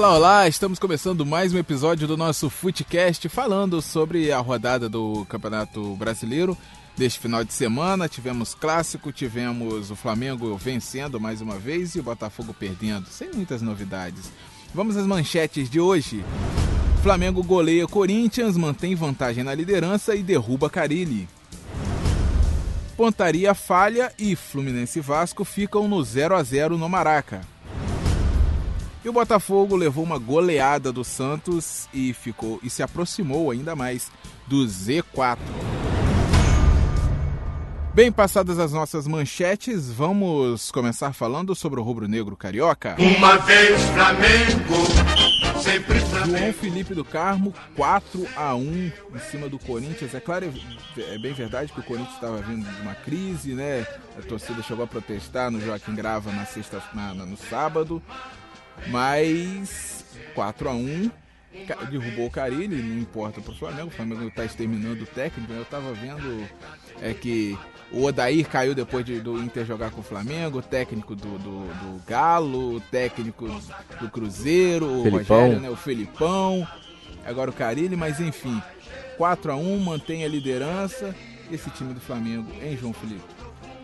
Olá, olá! Estamos começando mais um episódio do nosso Footcast falando sobre a rodada do Campeonato Brasileiro deste final de semana. Tivemos clássico, tivemos o Flamengo vencendo mais uma vez e o Botafogo perdendo, sem muitas novidades. Vamos às manchetes de hoje. Flamengo goleia Corinthians, mantém vantagem na liderança e derruba Carilli. Pontaria falha e Fluminense e Vasco ficam no 0 a 0 no Maraca. E o Botafogo levou uma goleada do Santos e ficou e se aproximou ainda mais do Z4. Bem passadas as nossas manchetes, vamos começar falando sobre o rubro-negro carioca. Uma vez Flamengo, sempre Flamengo. João Felipe do Carmo, 4 a 1 em cima do Corinthians. É claro, é bem verdade que o Corinthians estava vindo de uma crise, né? A torcida chegou a protestar no Joaquim Grava na sexta, na, no sábado. Mas 4 a 1 derrubou o Carilli, não importa para o Flamengo, o Flamengo está exterminando o técnico, né? eu estava vendo é que o Odair caiu depois de, do Inter jogar com o Flamengo, o técnico do, do, do Galo, o técnico do Cruzeiro, o Felipão. Rogério, né? o Felipão, agora o Carilli, mas enfim, 4 a 1 mantém a liderança, esse time do Flamengo, hein João Felipe?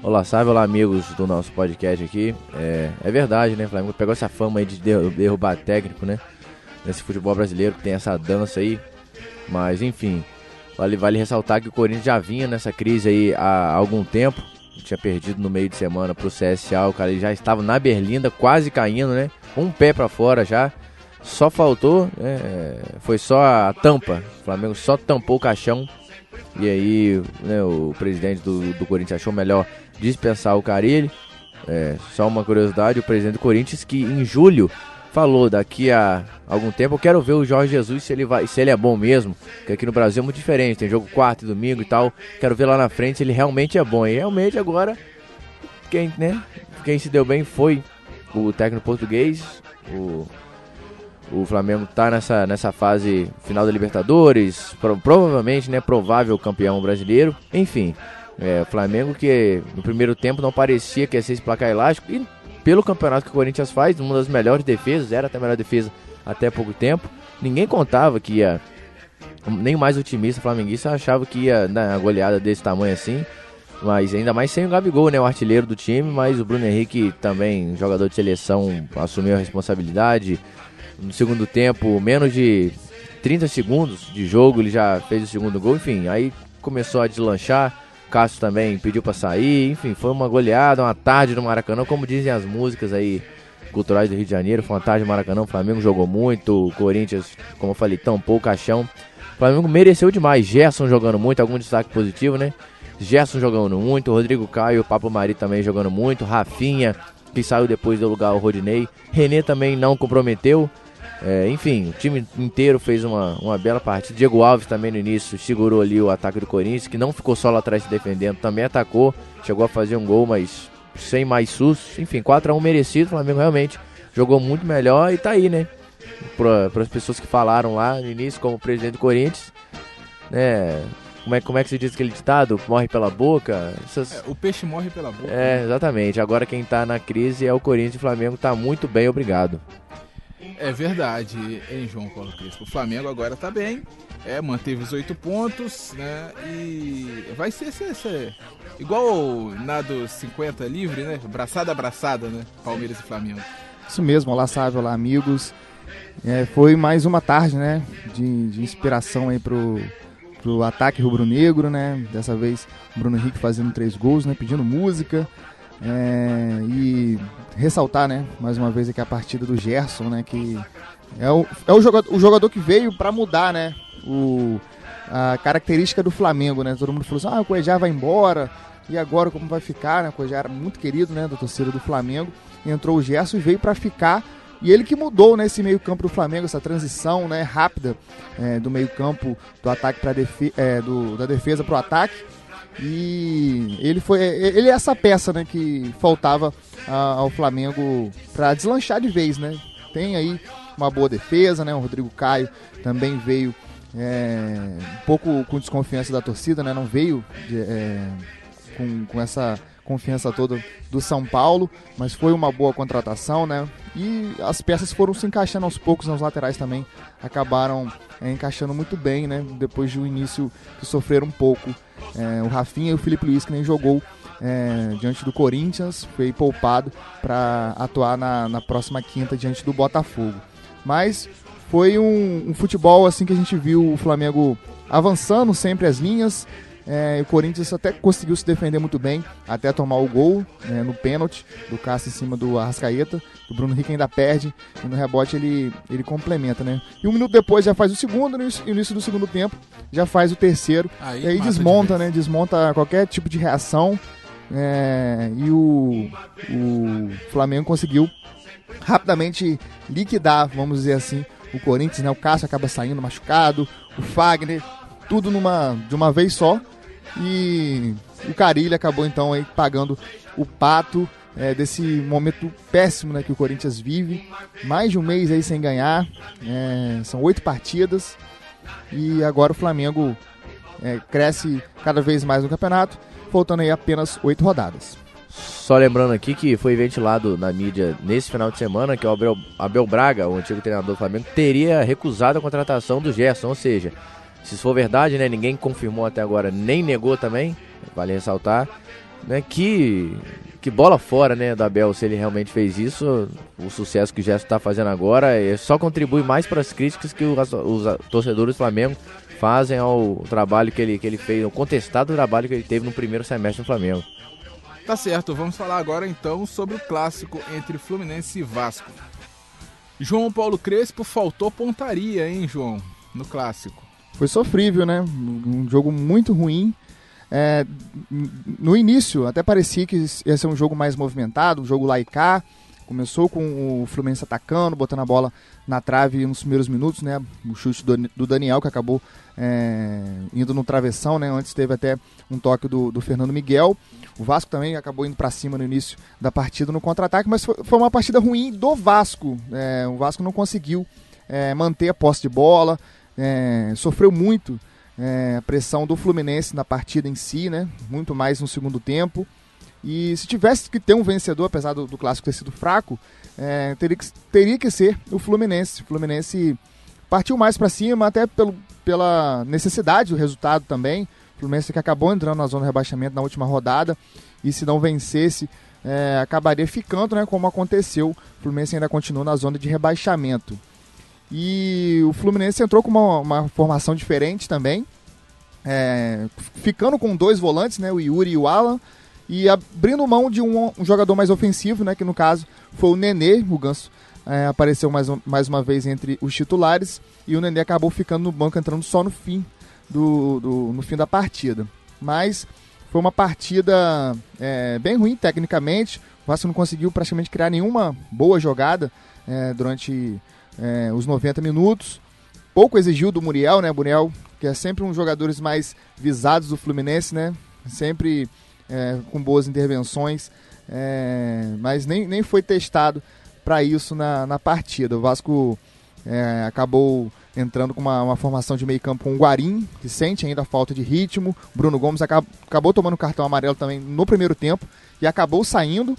Olá, salve, olá amigos do nosso podcast aqui. É, é verdade, né? O Flamengo pegou essa fama aí de derrubar técnico, né? Nesse futebol brasileiro que tem essa dança aí. Mas enfim, vale, vale ressaltar que o Corinthians já vinha nessa crise aí há algum tempo. Tinha perdido no meio de semana pro CSA, o cara já estava na Berlinda, quase caindo, né? Um pé para fora já. Só faltou, né? foi só a tampa. O Flamengo só tampou o caixão. E aí, né, o presidente do, do Corinthians achou melhor dispensar o Carilli. É, só uma curiosidade, o presidente do Corinthians que em julho falou daqui a algum tempo eu quero ver o Jorge Jesus se ele vai, se ele é bom mesmo, porque aqui no Brasil é muito diferente, tem jogo quarto e domingo e tal. Quero ver lá na frente se ele realmente é bom. E realmente agora quem, né, quem se deu bem foi o técnico português, o o Flamengo está nessa, nessa fase final da Libertadores, pro, provavelmente, né, provável campeão brasileiro. Enfim, é, o Flamengo que no primeiro tempo não parecia que ia ser esse placar elástico e pelo campeonato que o Corinthians faz, uma das melhores defesas, era até a melhor defesa até pouco tempo. Ninguém contava que ia, nem mais otimista flamenguista achava que ia dar uma goleada desse tamanho assim. Mas ainda mais sem o Gabigol, né, o artilheiro do time, mas o Bruno Henrique também, jogador de seleção, assumiu a responsabilidade. No segundo tempo, menos de 30 segundos de jogo, ele já fez o segundo gol, enfim, aí começou a deslanchar. Cássio também pediu para sair, enfim, foi uma goleada, uma tarde no Maracanã, como dizem as músicas aí culturais do Rio de Janeiro, foi uma tarde no Maracanã, o Flamengo jogou muito, o Corinthians, como eu falei, tampou o caixão. O Flamengo mereceu demais, Gerson jogando muito, algum destaque positivo, né? Gerson jogando muito, Rodrigo Caio, Papo Mari também jogando muito, Rafinha, que saiu depois do lugar o Rodinei, René também não comprometeu. É, enfim, o time inteiro fez uma, uma bela partida. Diego Alves também no início segurou ali o ataque do Corinthians, que não ficou só lá atrás se defendendo, também atacou, chegou a fazer um gol, mas sem mais sustos. Enfim, 4x1 merecido, o Flamengo realmente jogou muito melhor e tá aí, né? Para as pessoas que falaram lá no início, como presidente do Corinthians, né? Como é, como é que se diz aquele ditado? Morre pela boca? Essas... É, o peixe morre pela boca. É, exatamente. Agora quem tá na crise é o Corinthians e o Flamengo tá muito bem, obrigado. É verdade, hein, João Paulo Crespo? O Flamengo agora tá bem, é, manteve os oito pontos, né? E vai ser, ser, ser igual nado 50 livre, né? Braçada abraçada, né? Palmeiras e Flamengo. Isso mesmo, olá Sávio, olá amigos. É, foi mais uma tarde, né? De, de inspiração aí pro, pro ataque rubro-negro, né? Dessa vez Bruno Henrique fazendo três gols, né? Pedindo música. É, e ressaltar, né, mais uma vez aqui a partida do Gerson, né, que é o, é o, jogador, o jogador que veio para mudar, né, o, a característica do Flamengo, né, todo mundo falou assim, ah, o Cuejá vai embora, e agora como vai ficar, né, o Cuejá era muito querido, né, da torcida do Flamengo, entrou o Gerson e veio para ficar, e ele que mudou nesse né, meio campo do Flamengo, essa transição, né, rápida é, do meio campo do ataque para é, do, da defesa para o ataque, e ele foi ele é essa peça né, que faltava ao Flamengo para deslanchar de vez. Né? Tem aí uma boa defesa, né? o Rodrigo Caio também veio é, um pouco com desconfiança da torcida, né? não veio de, é, com, com essa confiança toda do São Paulo, mas foi uma boa contratação, né? E as peças foram se encaixando aos poucos nas laterais também, acabaram é, encaixando muito bem, né? Depois de um início que sofreram um pouco. É, o Rafinha e o Felipe Luiz, que nem jogou é, diante do Corinthians, foi poupado para atuar na, na próxima quinta diante do Botafogo. Mas foi um, um, futebol assim que a gente viu o Flamengo avançando sempre as linhas, é, o Corinthians até conseguiu se defender muito bem, até tomar o gol né, no pênalti do Cássio em cima do Arrascaeta. O Bruno Henrique ainda perde e no rebote ele, ele complementa, né? E um minuto depois já faz o segundo, no início do segundo tempo já faz o terceiro. Aí e aí desmonta, de né? Desmonta qualquer tipo de reação. É, e o, o Flamengo conseguiu rapidamente liquidar, vamos dizer assim, o Corinthians, né? O Cássio acaba saindo machucado, o Fagner, tudo numa, de uma vez só. E o Carilho acabou então aí pagando o pato é, desse momento péssimo né, que o Corinthians vive. Mais de um mês aí sem ganhar. É, são oito partidas. E agora o Flamengo é, cresce cada vez mais no campeonato, faltando aí apenas oito rodadas. Só lembrando aqui que foi ventilado na mídia nesse final de semana que o Abel, Abel Braga, o antigo treinador do Flamengo, teria recusado a contratação do Gerson, ou seja, se isso for verdade, né, ninguém confirmou até agora, nem negou também, vale ressaltar, né, que, que bola fora, né, do Abel, se ele realmente fez isso, o sucesso que o Gerson está fazendo agora, só contribui mais para as críticas que os, os torcedores do Flamengo fazem ao trabalho que ele, que ele fez, ao contestado trabalho que ele teve no primeiro semestre do Flamengo. Tá certo, vamos falar agora então sobre o clássico entre Fluminense e Vasco. João Paulo Crespo faltou pontaria, hein, João, no clássico foi sofrível, né? Um jogo muito ruim. É, no início, até parecia que ia ser um jogo mais movimentado, um jogo lá e cá. Começou com o Fluminense atacando, botando a bola na trave nos primeiros minutos, né? O chute do, Daniel, que acabou é, indo no travessão, né? Antes teve até um toque do, do Fernando Miguel. O Vasco também acabou indo para cima no início da partida no contra-ataque, mas foi, foi, uma partida ruim do Vasco. É, o Vasco não conseguiu é, manter a posse de bola, é, sofreu muito é, a pressão do Fluminense na partida em si, né? Muito mais no segundo tempo. E se tivesse que ter um vencedor, apesar do, do clássico ter sido fraco, é, teria, que, teria que ser o Fluminense. O Fluminense partiu mais para cima, até pelo, pela necessidade do resultado também. O Fluminense que acabou entrando na zona de rebaixamento na última rodada e se não vencesse, é, acabaria ficando, né, como aconteceu. O Fluminense ainda continua na zona de rebaixamento. E o Fluminense entrou com uma, uma formação diferente também, é, ficando com dois volantes, né, o Yuri e o Alan, e abrindo mão de um, um jogador mais ofensivo, né, que no caso foi o Nenê, o Ganso é, apareceu mais, mais uma vez entre os titulares, e o Nenê acabou ficando no banco, entrando só no fim, do, do no fim da partida. Mas foi uma partida é, bem ruim tecnicamente, o Vasco não conseguiu praticamente criar nenhuma boa jogada é, durante é, os 90 minutos. Pouco exigiu do Muriel, né? Muriel, que é sempre um dos jogadores mais visados do Fluminense, né? Sempre é, com boas intervenções, é, mas nem, nem foi testado para isso na, na partida. O Vasco é, acabou entrando com uma, uma, formação de meio campo com o Guarim, que sente ainda falta de ritmo. Bruno Gomes acabou, acabou tomando cartão amarelo também no primeiro tempo e acabou saindo.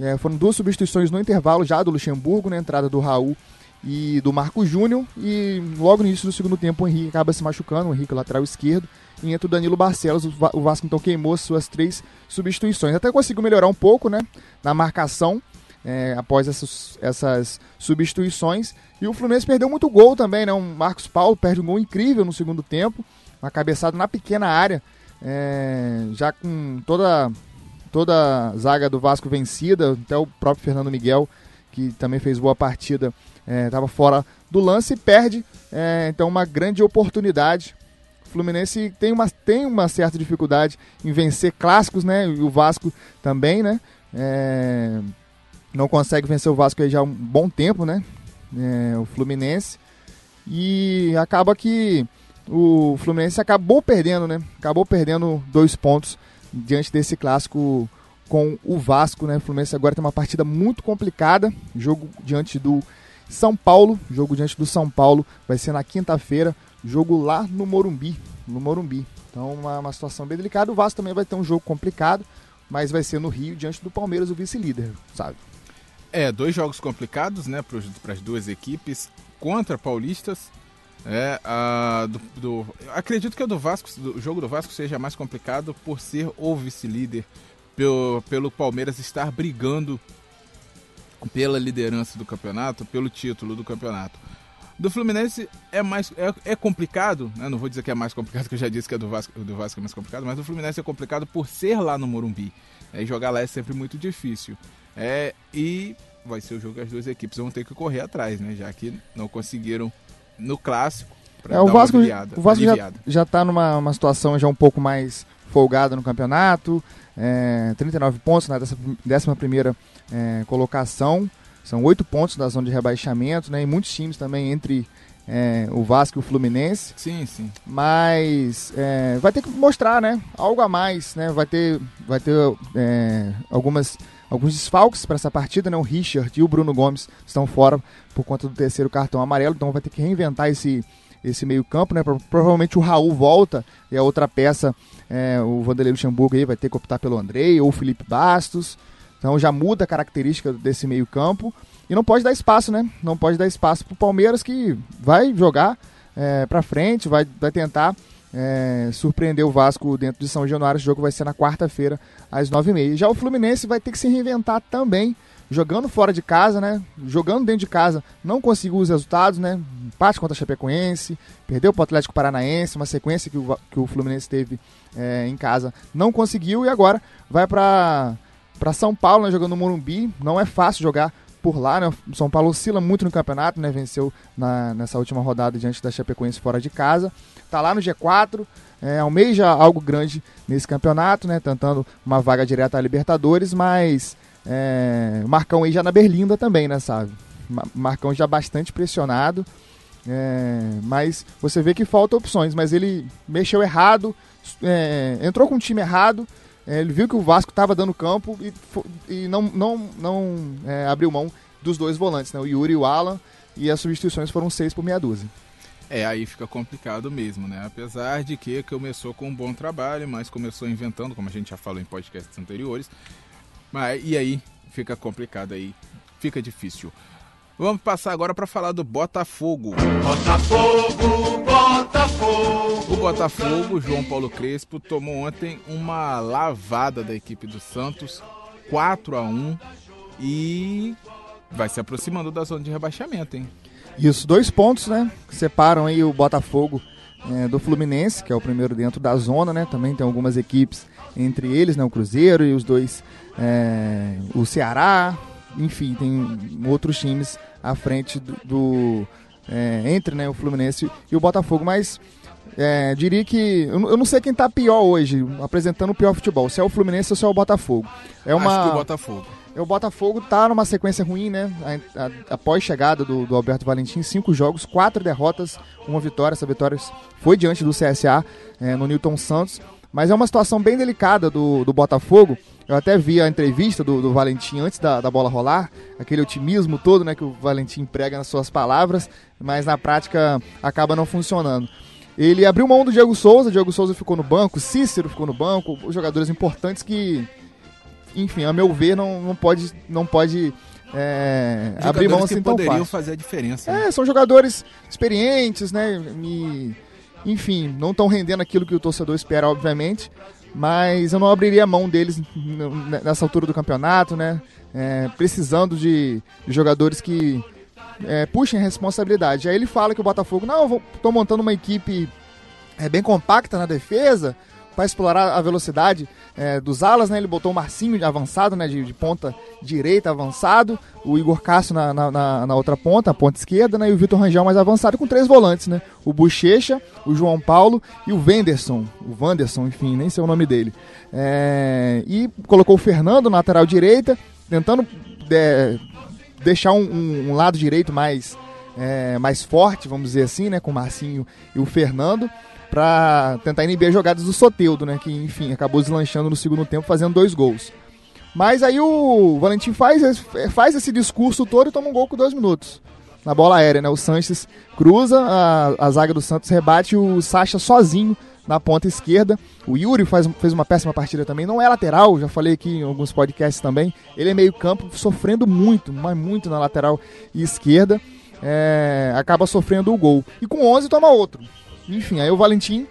É, foram duas substituições no intervalo já do Luxemburgo, na entrada do Raul e do Marco Júnior. E logo no início do segundo tempo o Henrique acaba se machucando, o Henrique lateral esquerdo. E entra o Danilo Barcelos, o Vasco então queimou suas três substituições. Até conseguiu melhorar um pouco né, na marcação é, após essas, essas substituições. E o Fluminense perdeu muito gol também, né? O Marcos Paulo perde um gol incrível no segundo tempo. Uma cabeçada na pequena área. É, já com toda, toda a zaga do Vasco vencida, até o próprio Fernando Miguel, que também fez boa partida, estava é, fora do lance e perde é, então uma grande oportunidade. O Fluminense tem uma, tem uma certa dificuldade em vencer clássicos, né? E o Vasco também, né? É, não consegue vencer o Vasco já há um bom tempo, né? É, o Fluminense. E acaba que o Fluminense acabou perdendo, né? Acabou perdendo dois pontos diante desse clássico com o Vasco, né? O Fluminense agora tem uma partida muito complicada, jogo diante do são Paulo, jogo diante do São Paulo, vai ser na quinta-feira, jogo lá no Morumbi, no Morumbi. Então, uma, uma situação bem delicada. O Vasco também vai ter um jogo complicado, mas vai ser no Rio, diante do Palmeiras, o vice-líder, sabe? É, dois jogos complicados, né, para as duas equipes contra paulistas. É, a, do, do, acredito que o do Vasco, o jogo do Vasco seja mais complicado por ser o vice-líder, pelo, pelo Palmeiras estar brigando pela liderança do campeonato, pelo título do campeonato. Do Fluminense é mais é, é complicado, né? não vou dizer que é mais complicado, que eu já disse que é do Vasco, do Vasco é mais complicado, mas do Fluminense é complicado por ser lá no Morumbi. É, jogar lá é sempre muito difícil. É, e vai ser o jogo que as duas equipes vão ter que correr atrás, né? Já que não conseguiram no clássico. É, o, Vasco, aliviada, o Vasco já, já tá numa uma situação já um pouco mais folgada no campeonato. É, 39 pontos na 11 primeira é, colocação. São oito pontos da zona de rebaixamento, né? E muitos times também entre é, o Vasco e o Fluminense. Sim, sim. Mas é, vai ter que mostrar, né? Algo a mais, né? Vai ter, vai ter é, algumas, alguns desfalques para essa partida, né? O Richard e o Bruno Gomes estão fora por conta do terceiro cartão amarelo, então vai ter que reinventar esse, esse meio campo, né? Provavelmente o Raul volta e a outra peça, é, o Vanderlei Luxemburgo aí vai ter que optar pelo Andrei ou Felipe Bastos. Então já muda a característica desse meio campo. E não pode dar espaço, né? Não pode dar espaço para o Palmeiras que vai jogar é, para frente, vai, vai tentar é, surpreender o Vasco dentro de São Januário. O jogo vai ser na quarta-feira, às nove e meia. Já o Fluminense vai ter que se reinventar também, jogando fora de casa, né? Jogando dentro de casa, não conseguiu os resultados, né? Empate contra a Chapecoense, perdeu para o Atlético Paranaense, uma sequência que o, que o Fluminense teve é, em casa, não conseguiu e agora vai para para São Paulo, né, jogando no Morumbi. Não é fácil jogar por lá, né? O São Paulo oscila muito no campeonato, né? Venceu na, nessa última rodada diante da Chapecoense fora de casa. Tá lá no G4, é, almeja algo grande nesse campeonato, né? Tentando uma vaga direta à Libertadores, mas é, Marcão aí já na Berlinda também, né, sabe? Marcão já bastante pressionado. É, mas você vê que falta opções, mas ele mexeu errado, é, entrou com o time errado, é, ele viu que o Vasco estava dando campo e, e não, não, não é, abriu mão dos dois volantes, né? o Yuri e o Alan, e as substituições foram seis por meia dúzia. É, aí fica complicado mesmo, né? Apesar de que começou com um bom trabalho, mas começou inventando, como a gente já falou em podcasts anteriores. Mas, e aí fica complicado aí, fica difícil. Vamos passar agora para falar do Botafogo. Botafogo, Botafogo. O Botafogo, João Paulo Crespo, tomou ontem uma lavada da equipe do Santos, 4 a 1 e vai se aproximando da zona de rebaixamento, hein? Isso, dois pontos, né? Que separam aí o Botafogo é, do Fluminense, que é o primeiro dentro da zona, né? Também tem algumas equipes entre eles, né? O Cruzeiro e os dois, é, o Ceará, enfim, tem outros times à frente do, do é, entre né, o Fluminense e o Botafogo, mas é, diria que eu, não sei quem está pior hoje, apresentando o pior futebol, se é o Fluminense ou se é o Botafogo. É uma, Acho que o Botafogo. É, o Botafogo tá numa sequência ruim, né? A, a, após chegada do, do, Alberto Valentim, cinco jogos, quatro derrotas, uma vitória. Essa vitória foi diante do CSA é, no Newton Santos. Mas é uma situação bem delicada do, do Botafogo. Eu até vi a entrevista do, do Valentim antes da, da bola rolar, aquele otimismo todo né, que o Valentim prega nas suas palavras, mas na prática acaba não funcionando. Ele abriu mão do Diego Souza, Diego Souza ficou no banco, Cícero ficou no banco, jogadores importantes que, enfim, a meu ver, não, não pode, não pode é, abrir mão assim que tão poderiam fácil. fazer a diferença. Né? É, são jogadores experientes, né? E, enfim, não estão rendendo aquilo que o torcedor espera, obviamente. Mas eu não abriria a mão deles nessa altura do campeonato, né? É, precisando de, de, jogadores que é, puxem a responsabilidade. Aí ele fala que o Botafogo, não, estou montando uma equipe é, bem compacta na defesa, para explorar a velocidade é, dos alas, né? Ele botou o Marcinho avançado, né? De, de ponta direita avançado, o Igor Cássio na, na, na, outra ponta, a ponta esquerda, né? E o Vitor Rangel mais avançado com três volantes, né? O Bochecha, o João Paulo e o Venderson, o Wanderson, enfim, nem sei o nome dele. É, e colocou o Fernando na lateral direita, tentando é, deixar um, um, um, lado direito mais, é, mais forte, vamos dizer assim, né? Com o Marcinho e o Fernando para tentar inibir as jogadas do Soteudo, né? Que, enfim, acabou deslanchando no segundo tempo, fazendo dois gols. Mas aí o Valentim faz, faz esse discurso todo e toma um gol com dois minutos. Na bola aérea, né? O Sanches cruza, a, a zaga do Santos rebate o Sacha sozinho na ponta esquerda. O Yuri faz, fez uma péssima partida também. Não é lateral, já falei aqui em alguns podcasts também. Ele é meio campo, sofrendo muito, mas muito na lateral esquerda. É, acaba sofrendo o gol. E com 11 toma outro. Enfim, aí o Valentim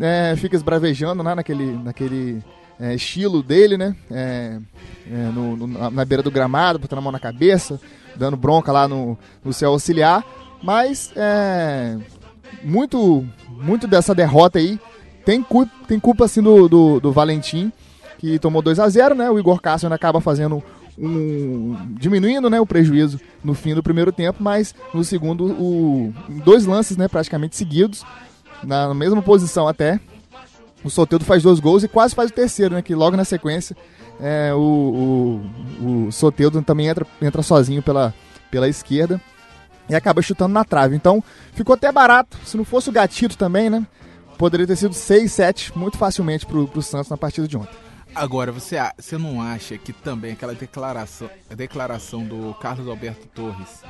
é, fica esbravejando né, naquele, naquele é, estilo dele, né? É, é, no, no, na beira do gramado, botando a mão na cabeça, dando bronca lá no, no seu auxiliar. Mas é, muito, muito dessa derrota aí tem culpa, tem culpa assim do, do, do Valentim, que tomou 2 a 0 né? O Igor Cássio acaba fazendo um, diminuindo né, o prejuízo no fim do primeiro tempo, mas no segundo, o, dois lances né, praticamente seguidos, na mesma posição até. O Soteldo faz dois gols e quase faz o terceiro, né? Que logo na sequência é, o, o, o Soteldo também entra, entra sozinho pela, pela esquerda e acaba chutando na trave. Então ficou até barato. Se não fosse o gatito também, né? Poderia ter sido 6, 7 muito facilmente pro, pro Santos na partida de ontem. Agora, você, você não acha que também aquela declaração, declaração do Carlos Alberto Torres,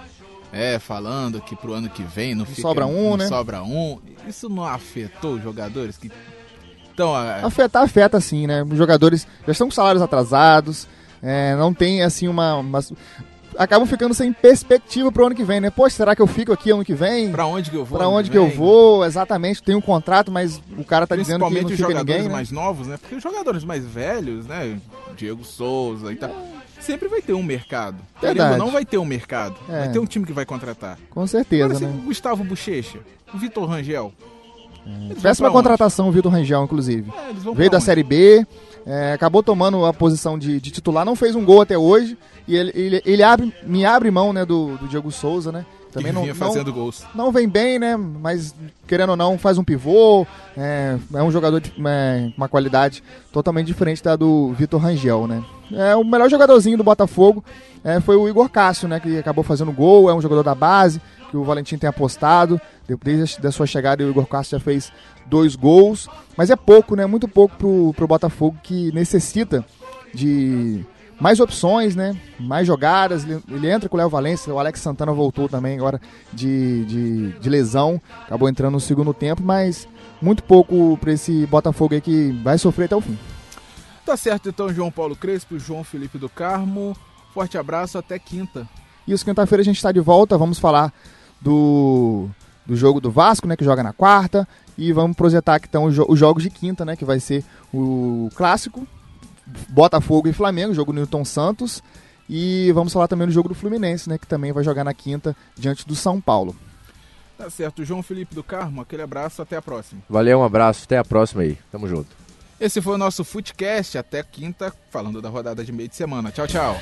é, falando que pro ano que vem não, fica, sobra um, não né? sobra um, isso não afetou os jogadores que então, a... Afetar, afeta sim, né? Os jogadores já estão com salários atrasados, é, não tem assim uma, uma acabam ficando sem perspectiva pro ano que vem, né? Poxa, será que eu fico aqui ano que vem? Pra onde que eu vou? Pra onde que, eu vou? Exatamente, tem um contrato, mas o cara tá dizendo que não os fica jogadores ninguém, né? mais novos, né? Porque os jogadores mais velhos, né? Diego Souza e tal. Sempre vai ter um mercado. Verdade. Não vai ter um mercado. É. Vai ter um time que vai contratar. Com certeza, Agora, né? assim, o Gustavo Bochecha, o Vitor Rangel. vão Péssima contratação o Vitor Rangel, inclusive. É, Veio da onde? Série B, é, acabou tomando a posição de, de titular, não fez um gol até hoje. E ele, ele, ele abre, me abre mão né, do, do Diego Souza, né? Também não, vinha não, fazendo gols. não vem bem, né? Mas querendo ou não, faz um pivô. É, é um jogador de é, uma qualidade totalmente diferente da do Vitor Rangel, né? É, o melhor jogadorzinho do Botafogo é, foi o Igor Cássio, né? Que acabou fazendo gol, é um jogador da base, que o Valentim tem apostado. Desde a sua chegada, o Igor Cássio já fez dois gols. Mas é pouco, né? Muito pouco pro, pro Botafogo que necessita de mais opções, né? Mais jogadas. Ele, ele entra com o Léo Valência, o Alex Santana voltou também agora de, de, de lesão, acabou entrando no segundo tempo, mas muito pouco para esse Botafogo aí que vai sofrer até o fim. Tá certo, então, João Paulo Crespo, João Felipe do Carmo. Forte abraço, até quinta. Isso, quinta-feira a gente está de volta, vamos falar do, do jogo do Vasco, né, que joga na quarta, e vamos projetar que estão os, jo- os jogos de quinta, né, que vai ser o clássico, Botafogo e Flamengo, jogo do Newton Santos, e vamos falar também do jogo do Fluminense, né, que também vai jogar na quinta diante do São Paulo. Tá certo, João Felipe do Carmo, aquele abraço, até a próxima. Valeu, um abraço, até a próxima aí. Tamo junto. Esse foi o nosso Footcast, até quinta, falando da rodada de meio de semana. Tchau, tchau.